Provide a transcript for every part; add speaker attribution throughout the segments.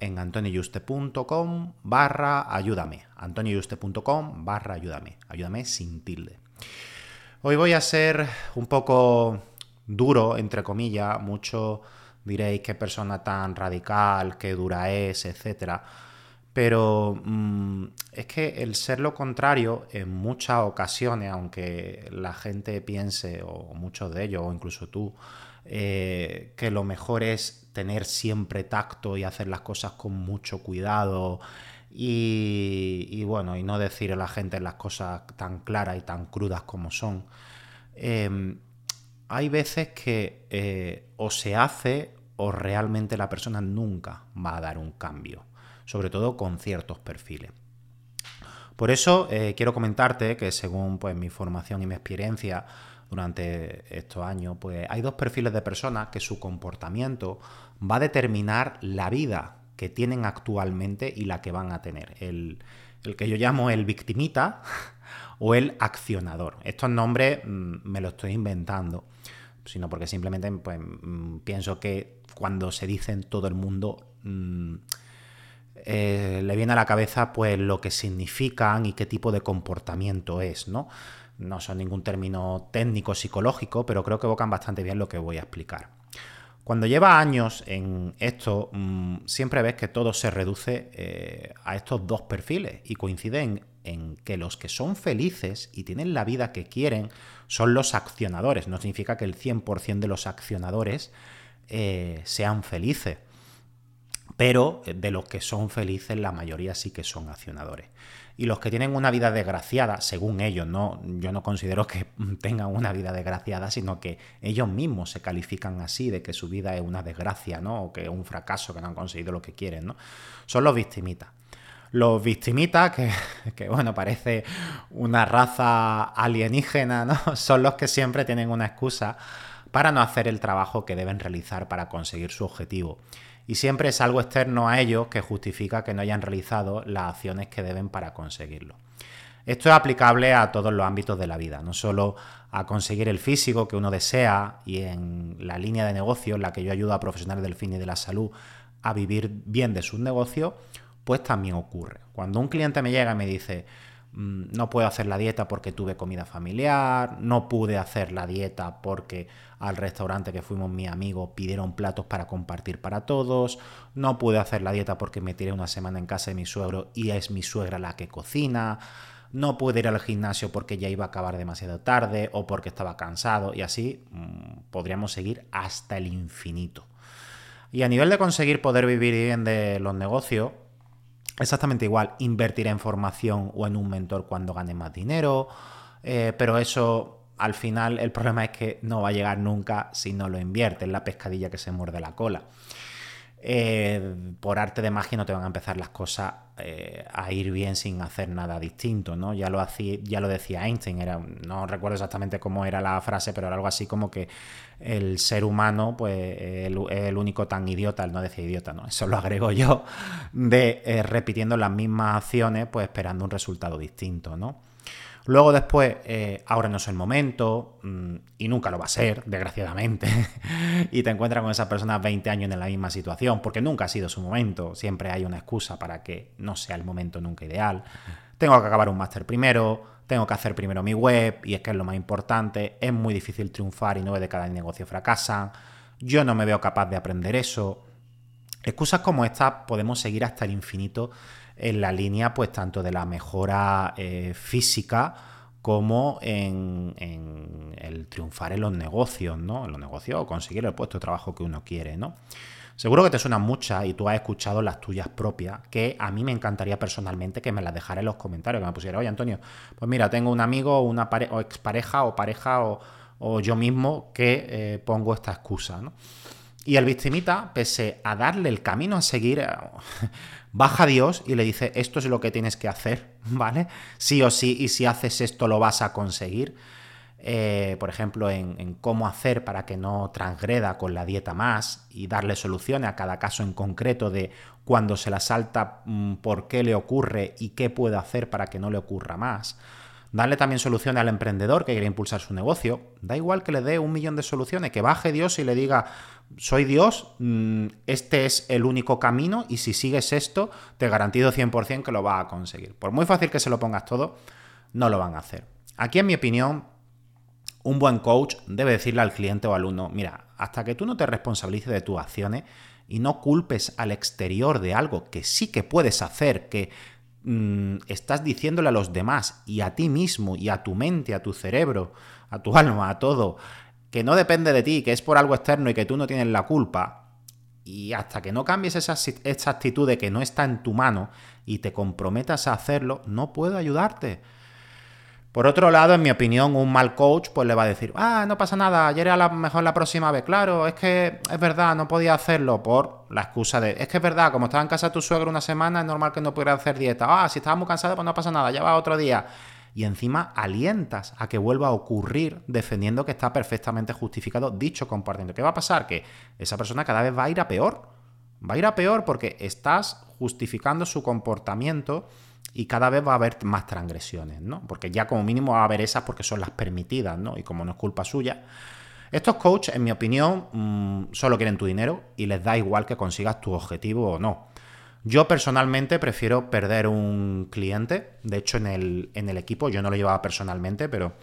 Speaker 1: en antoniuste.com barra ayúdame. antoniuste.com barra ayúdame. Ayúdame sin tilde. Hoy voy a ser un poco duro, entre comillas. Mucho diréis qué persona tan radical, qué dura es, etc. Pero mm, es que el ser lo contrario en muchas ocasiones, aunque la gente piense, o muchos de ellos, o incluso tú, eh, que lo mejor es tener siempre tacto y hacer las cosas con mucho cuidado y, bueno, y no decir a la gente las cosas tan claras y tan crudas como son. Em, hay veces que eh, o se hace o realmente la persona nunca va a dar un cambio, sobre todo con ciertos perfiles. Por eso eh, quiero comentarte que según pues, mi formación y mi experiencia, durante estos años, pues hay dos perfiles de personas que su comportamiento va a determinar la vida que tienen actualmente y la que van a tener. El, que yo llamo el victimita o el accionador. Estos nombres mm, me los estoy inventando, sino porque simplemente pues, mm, pienso que cuando se dicen todo el mundo... Mm, eh, le viene a la cabeza pues lo que significan y qué tipo de comportamiento es, ¿no? No son ningún término técnico psicológico, pero creo que evocan bastante bien lo que voy a explicar. Cuando lleva años en esto, mm, siempre ves que todo se reduce eh, a estos dos perfiles y coinciden en que los que son felices y tienen la vida que quieren son los accionadores. No significa que el 100% de los accionadores eh, sean felices, pero de los que son felices la mayoría sí que son accionadores y los que tienen una vida desgraciada, según ellos, no, yo no considero que tengan una vida desgraciada, sino que ellos mismos se califican así, de que su vida es una desgracia, ¿no? O que es un fracaso, que no han conseguido lo que quieren, ¿no? Son los victimitas. Los victimitas, que, que, bueno, parece una raza alienígena, ¿no? Son los que siempre tienen una excusa para no hacer el trabajo que deben realizar para conseguir su objetivo y siempre es algo externo a ellos que justifica que no hayan realizado las acciones que deben para conseguirlo. Esto es aplicable a todos los ámbitos de la vida, no solo a conseguir el físico que uno desea y en la línea de negocio en la que yo ayudo a profesionales del fin y de la salud a vivir bien de sus negocios, pues también ocurre. Cuando un cliente me llega y me dice, no puedo hacer la dieta porque tuve comida familiar, no pude hacer la dieta porque al restaurante que fuimos mi amigo pidieron platos para compartir para todos, no pude hacer la dieta porque me tiré una semana en casa de mi suegro y es mi suegra la que cocina, no pude ir al gimnasio porque ya iba a acabar demasiado tarde o porque estaba cansado y así mm, podríamos seguir hasta el infinito. Y a nivel de conseguir poder vivir bien de los negocios, exactamente igual, invertir en formación o en un mentor cuando gane más dinero, eh, pero eso al final el problema es que no va a llegar nunca si no lo invierte, es la pescadilla que se muerde la cola. eh, por arte de magia no te van a empezar las cosas eh, a ir bien sin hacer nada distinto, ¿no? Ya lo, hacía, ya lo decía Einstein, era, no recuerdo exactamente cómo era la frase, pero era algo así como que el ser humano pues, es el, único tan idiota, él no decía idiota, ¿no? Eso lo agrego yo, de eh, repitiendo las mismas acciones, pues esperando un resultado distinto, ¿no? Luego después, eh, ahora no es el momento, mm, y nunca lo va a ser, desgraciadamente, y te encuentras con esa persona 20 años en la misma situación, porque nunca ha sido su momento, siempre hay una excusa para que no sea el momento nunca ideal. Tengo que acabar un máster primero, tengo que hacer primero mi web, y es que es lo más importante, es muy difícil triunfar y nueve de cada negocio fracasan, yo no me veo capaz de aprender eso. Excusas como estas podemos seguir hasta el infinito en la línea pues tanto de la mejora eh, física como en, el triunfar en los negocios, ¿no? En los negocios o conseguir el puesto de trabajo que uno quiere, ¿no? Seguro que te suenan muchas y tú has escuchado las tuyas propias, que a mí me encantaría personalmente que me las dejara en los comentarios, que me pusiera, oye Antonio, pues mira, tengo un amigo, una o expareja o pareja o, yo mismo que eh, pongo esta excusa, ¿no? Y el victimita, pese a darle el camino a seguir, baja a Dios y le dice, esto es lo que tienes que hacer, ¿vale? Sí o sí, y si haces esto lo vas a conseguir. Eh, por ejemplo, en, cómo hacer para que no transgreda con la dieta más y darle soluciones a cada caso en concreto de cuando se la salta, mm, por qué le ocurre y qué puede hacer para que no le ocurra más. Darle también soluciones al emprendedor que quiere impulsar su negocio. Da igual que le dé un millón de soluciones, que baje Dios y le diga, soy Dios, mm, este es el único camino y si sigues esto, te garantizo 100% que lo vas a conseguir. Por muy fácil que se lo pongas todo, no lo van a hacer. Aquí, en mi opinión, un buen coach debe decirle al cliente o alumno, mira, hasta que tú no te responsabilices de tus acciones y no culpes al exterior de algo que sí que puedes hacer, que mm, estás diciéndole a los demás y a ti mismo y a tu mente, a tu cerebro, a tu alma, a todo, que no depende de ti, que es por algo externo y que tú no tienes la culpa, y hasta que no cambies esa, esa, actitud de que no está en tu mano y te comprometas a hacerlo, no puedo ayudarte. Por otro lado, en mi opinión, un mal coach pues le va a decir, ah, no pasa nada, ayer a lo mejor la próxima vez. Claro, es que es verdad, no podía hacerlo por la excusa de, es que es verdad, como estaba en casa tu suegro una semana, es normal que no pudiera hacer dieta. Ah, si estaba muy cansado, pues no pasa nada, ya va otro día y encima alientas a que vuelva a ocurrir defendiendo que está perfectamente justificado dicho comportamiento. ¿Qué va a pasar? Que esa persona cada vez va a ir a peor. Va a ir a peor porque estás justificando su comportamiento y cada vez va a haber más transgresiones, ¿no? Porque ya como mínimo va a haber esas porque son las permitidas, ¿no? Y como no es culpa suya. Estos coaches, en mi opinión, mm, solo quieren tu dinero y les da igual que consigas tu objetivo o no. Yo personalmente prefiero perder un cliente. De hecho, en el, en el equipo, yo no lo llevaba personalmente, pero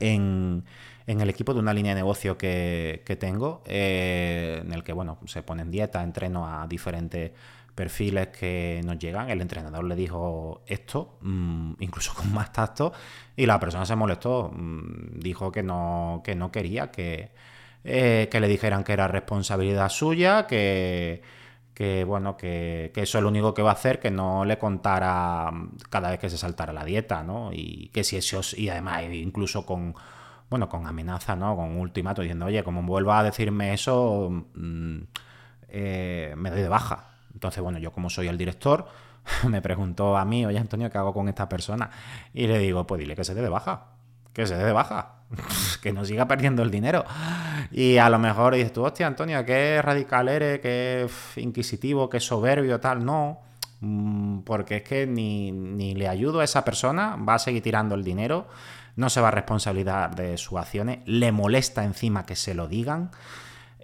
Speaker 1: en, el equipo de una línea de negocio que, tengo, eh, en el que bueno, se pone en dieta, entreno a diferentes perfiles que nos llegan. El entrenador le dijo esto, mm, incluso con más tacto, y la persona se molestó. Mm, dijo que no, que no quería que, eh, que le dijeran que era responsabilidad suya, que que bueno, que, eso es lo único que va a hacer, que no le contara cada vez que se saltara la dieta, ¿no? Y que si eso, y además incluso con, bueno, con amenaza, ¿no? Con ultimato diciendo, oye, como vuelva a decirme eso, mm, eh, me doy de baja. Entonces, bueno, yo como soy el director, me preguntó a mí, oye Antonio, ¿qué hago con esta persona? Y le digo, pues dile que se dé de baja, que se dé de baja. que no siga perdiendo el dinero. Y a lo mejor dices tú, hostia, Antonio, qué radical eres, qué inquisitivo, qué soberbio, tal. No, mm, porque es que ni, ni le ayudo a esa persona, va a seguir tirando el dinero, no se va a responsabilizar de sus acciones, le molesta encima que se lo digan.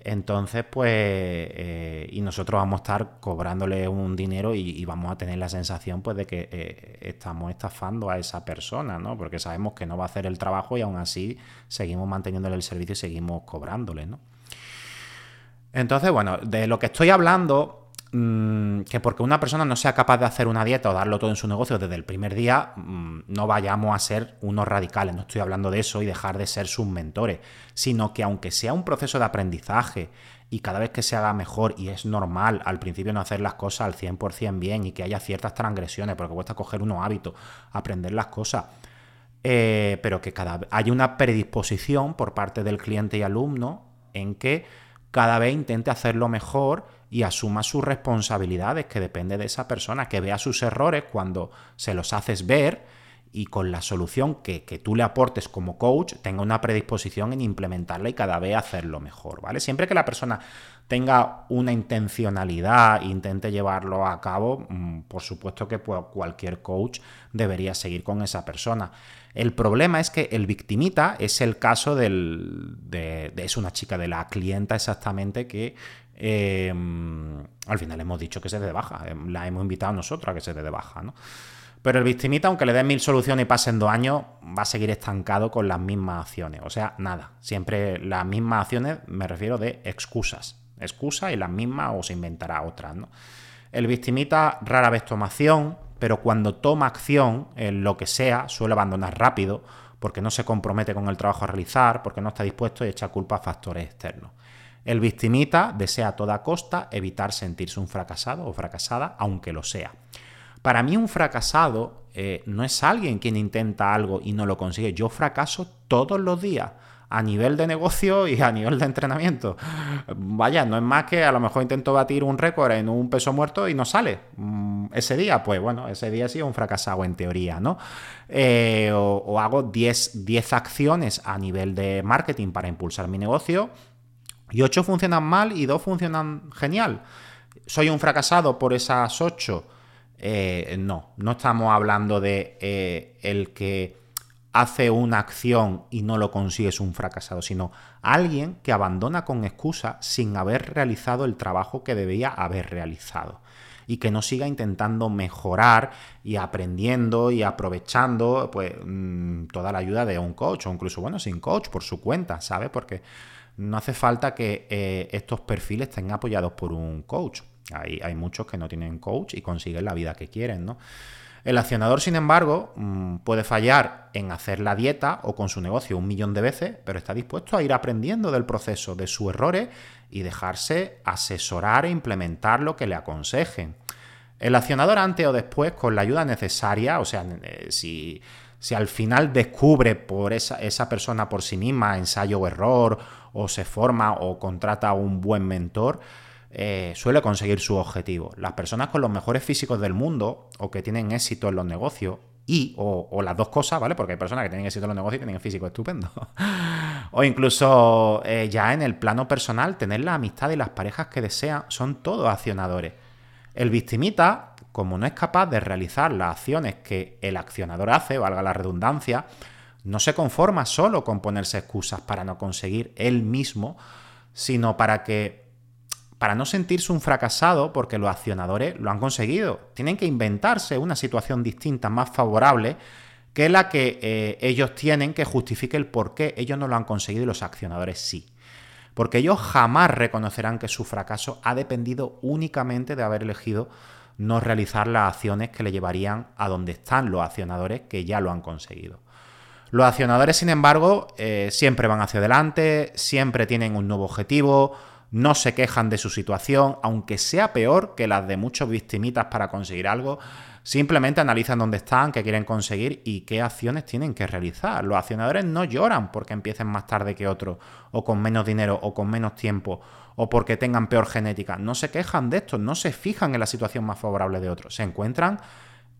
Speaker 1: Entonces, pues, eh, y nosotros vamos a estar cobrándole un dinero y, vamos a tener la sensación, pues, de que eh, estamos estafando a esa persona, ¿no? Porque sabemos que no va a hacer el trabajo y aún así seguimos manteniéndole el servicio y seguimos cobrándole, ¿no? Entonces, bueno, de lo que estoy hablando Mm, que porque una persona no sea capaz de hacer una dieta o darlo todo en su negocio desde el primer día, mm, no vayamos a ser unos radicales. No estoy hablando de eso y dejar de ser sus mentores, sino que aunque sea un proceso de aprendizaje y cada vez que se haga mejor y es normal al principio no hacer las cosas al 100% bien y que haya ciertas transgresiones, porque cuesta coger unos hábitos, aprender las cosas. Eh, pero que cada hay una predisposición por parte del cliente y alumno en que cada vez intente hacerlo mejor y asuma sus responsabilidades, que depende de esa persona, que vea sus errores cuando se los haces ver y con la solución que, tú le aportes como coach tenga una predisposición en implementarla y cada vez hacerlo mejor, ¿vale? Siempre que la persona tenga una intencionalidad e intente llevarlo a cabo, mm, por supuesto que cualquier coach debería seguir con esa persona. El problema es que el victimita es el caso del, de, es una chica de la clienta exactamente que em, al final hemos dicho que se dé de baja, em, la hemos invitado nosotros a que se dé de baja, ¿no? Pero el victimita, aunque le den mil soluciones y pasen dos años, va a seguir estancado con las mismas acciones. O sea, nada. Siempre las mismas acciones, me refiero de excusas. Excusas y las mismas o se inventará otras, ¿no? El victimita rara vez toma acción, pero cuando toma acción en lo que sea, suele abandonar rápido, porque no se compromete con el trabajo a realizar, porque no está dispuesto y echa culpa a factores externos. El victimita desea a toda costa evitar sentirse un fracasado o fracasada, aunque lo sea. Para mí un fracasado eh, no es alguien quien intenta algo y no lo consigue. Yo fracaso todos los días a nivel de negocio y a nivel de entrenamiento. Vaya, no es más que a lo mejor intento batir un récord en un peso muerto y no sale. Mm, ese día, pues bueno, ese día sí un fracasado en teoría, ¿no? Eh, o, hago 10, 10 acciones a nivel de marketing para impulsar mi negocio y 8 funcionan mal y 2 funcionan genial. Soy un fracasado por esas 8 eh, no, no estamos hablando de eh, el que hace una acción y no lo consigue es un fracasado, sino alguien que abandona con excusa sin haber realizado el trabajo que debía haber realizado y que no siga intentando mejorar y aprendiendo y aprovechando pues mm, toda la ayuda de un coach o incluso bueno sin coach por su cuenta, ¿sabes? Porque no hace falta que eh, estos perfiles estén apoyados por un coach. Hay, hay muchos que no tienen coach y consiguen la vida que quieren, ¿no? El accionador, sin embargo, mm, puede fallar en hacer la dieta o con su negocio un millón de veces, pero está dispuesto a ir aprendiendo del proceso, de sus errores y dejarse asesorar e implementar lo que le aconsejen. El accionador antes o después, con la ayuda necesaria, o sea, eh, si, si al final descubre por esa, esa persona por sí misma ensayo o error, o se forma o contrata a un buen mentor, eh, suele conseguir su objetivo. Las personas con los mejores físicos del mundo o que tienen éxito en los negocios y o, las dos cosas, ¿vale? Porque hay personas que tienen éxito en los negocios y tienen físico estupendo. o incluso eh, ya en el plano personal, tener la amistad y las parejas que desean son todos accionadores. El victimita, como no es capaz de realizar las acciones que el accionador hace, valga la redundancia, no se conforma solo con ponerse excusas para no conseguir él mismo, sino para que para no sentirse un fracasado porque los accionadores lo han conseguido. Tienen que inventarse una situación distinta, más favorable, que la que eh, ellos tienen que justifique el por qué ellos no lo han conseguido y los accionadores sí. Porque ellos jamás reconocerán que su fracaso ha dependido únicamente de haber elegido no realizar las acciones que le llevarían a donde están los accionadores que ya lo han conseguido. Los accionadores, sin embargo, eh, siempre van hacia adelante, siempre tienen un nuevo objetivo, no se quejan de su situación, aunque sea peor que las de muchos victimitas para conseguir algo, simplemente analizan dónde están, qué quieren conseguir y qué acciones tienen que realizar. Los accionadores no lloran porque empiecen más tarde que otros, o con menos dinero, o con menos tiempo, o porque tengan peor genética. No se quejan de esto, no se fijan en la situación más favorable de otros. Se encuentran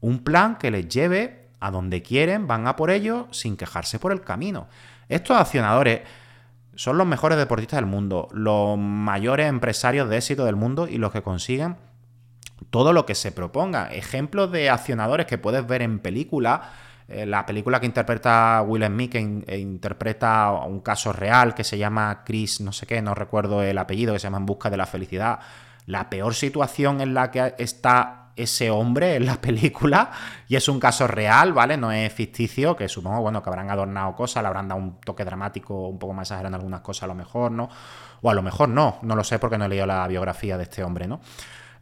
Speaker 1: un plan que les lleve a donde quieren, van a por ello sin quejarse por el camino. Estos accionadores son los mejores deportistas del mundo, los mayores empresarios de éxito del mundo y los que consiguen todo lo que se proponga. Ejemplos de accionadores que puedes ver en película. Eh, la película que interpreta Will Smith, que eh, interpreta un caso real que se llama Chris, no sé qué, no recuerdo el apellido, que se llama En Busca de la Felicidad. La peor situación en la que está ese hombre en la película y es un caso real, ¿vale? No es ficticio, que supongo, bueno, que habrán adornado cosas, le habrán dado un toque dramático, un poco más exagerando algunas cosas a lo mejor, ¿no? O a lo mejor no, no lo sé porque no he leído la biografía de este hombre, ¿no?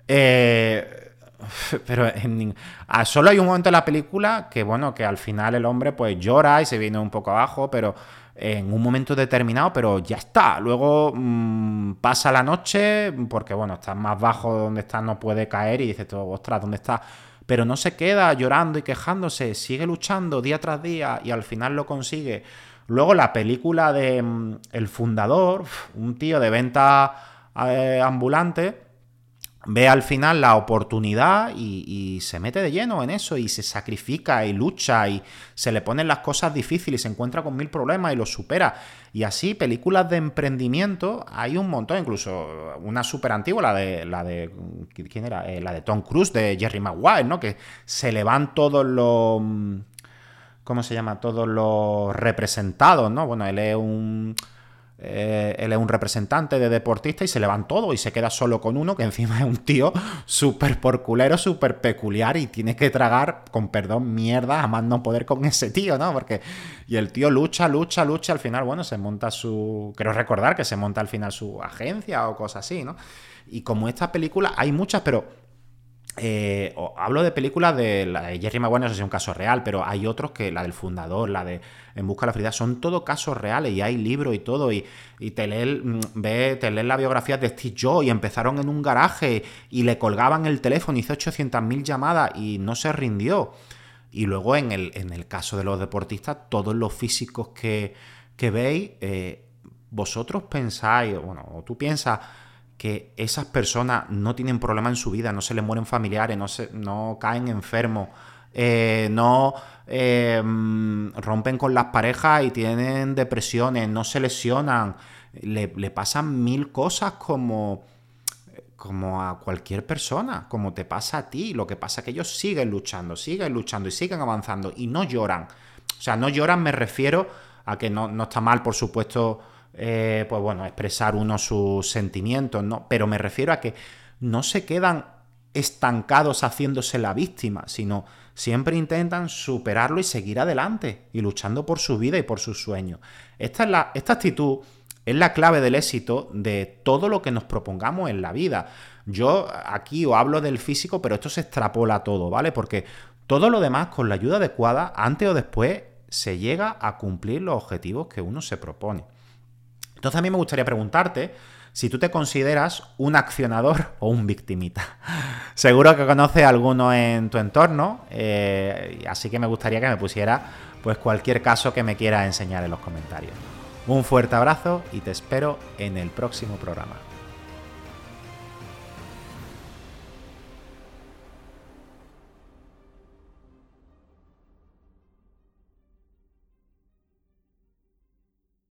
Speaker 1: Eh, pero solo hay un momento en la película que, bueno, que al final el hombre pues llora y se viene un poco abajo, pero en un momento determinado, pero ya está. Luego mm, pasa la noche, porque bueno, estás más bajo donde estás, no puede caer y dices, ostras, ¿dónde está? Pero no se queda llorando y quejándose, sigue luchando día tras día y al final lo consigue. Luego la película de mm, El Fundador, un tío de venta eh, ambulante, ve al final la oportunidad y, se mete de lleno en eso y se sacrifica y lucha y se le ponen las cosas difíciles y se encuentra con mil problemas y los supera. Y así, películas de emprendimiento hay un montón, incluso una súper antigua, la de, la de. ¿Quién era? Eh, la de Tom Cruise, de Jerry Maguire, ¿no? Que se le van todos los. ¿Cómo se llama? Todos los representados, ¿no? Bueno, él es un eh, él es un representante de deportista y se le van todo y se queda solo con uno que encima es un tío súper porculero, súper peculiar y tiene que tragar, con perdón, mierda a más no poder con ese tío, ¿no? Porque... Y el tío lucha, lucha, lucha, al final, bueno, se monta su... Creo recordar que se monta al final su agencia o cosas así, ¿no? Y como esta película, hay muchas, pero eh, hablo de películas de Jerry Maguire, no es un caso real, pero hay otros que, la del fundador, la de En Busca de la Felicidad, son todo casos reales y hay libros y todo. Y, te, lees, mm, te lees la biografía de Steve Jobs y empezaron en un garaje y le colgaban el teléfono, hizo 800.000 llamadas y no se rindió. Y luego en el, en el caso de los deportistas, todos los físicos que, que veis, eh, vosotros pensáis, bueno, tú piensas que esas personas no tienen problema en su vida, no se les mueren familiares, no, se, no caen enfermos, eh, no eh, rompen con las parejas y tienen depresiones, no se lesionan, le, pasan mil cosas como, como a cualquier persona, como te pasa a ti. Lo que pasa es que ellos siguen luchando, siguen luchando y siguen avanzando y no lloran. O sea, no lloran me refiero a que no, no está mal, por supuesto, eh, pues bueno, expresar uno sus sentimientos, ¿no? Pero me refiero a que no se quedan estancados haciéndose la víctima, sino siempre intentan superarlo y seguir adelante y luchando por su vida y por sus sueños. Esta, es la, esta actitud es la clave del éxito de todo lo que nos propongamos en la vida. Yo aquí os hablo del físico, pero esto se extrapola todo, ¿vale? Porque todo lo demás, con la ayuda adecuada, antes o después, se llega a cumplir los objetivos que uno se propone. Entonces a mí me gustaría preguntarte si tú te consideras un accionador o un victimita. Seguro que conoces a alguno en tu entorno, eh, así que me gustaría que me pusiera pues cualquier caso que me quiera enseñar en los comentarios. Un fuerte abrazo y te espero en el próximo programa.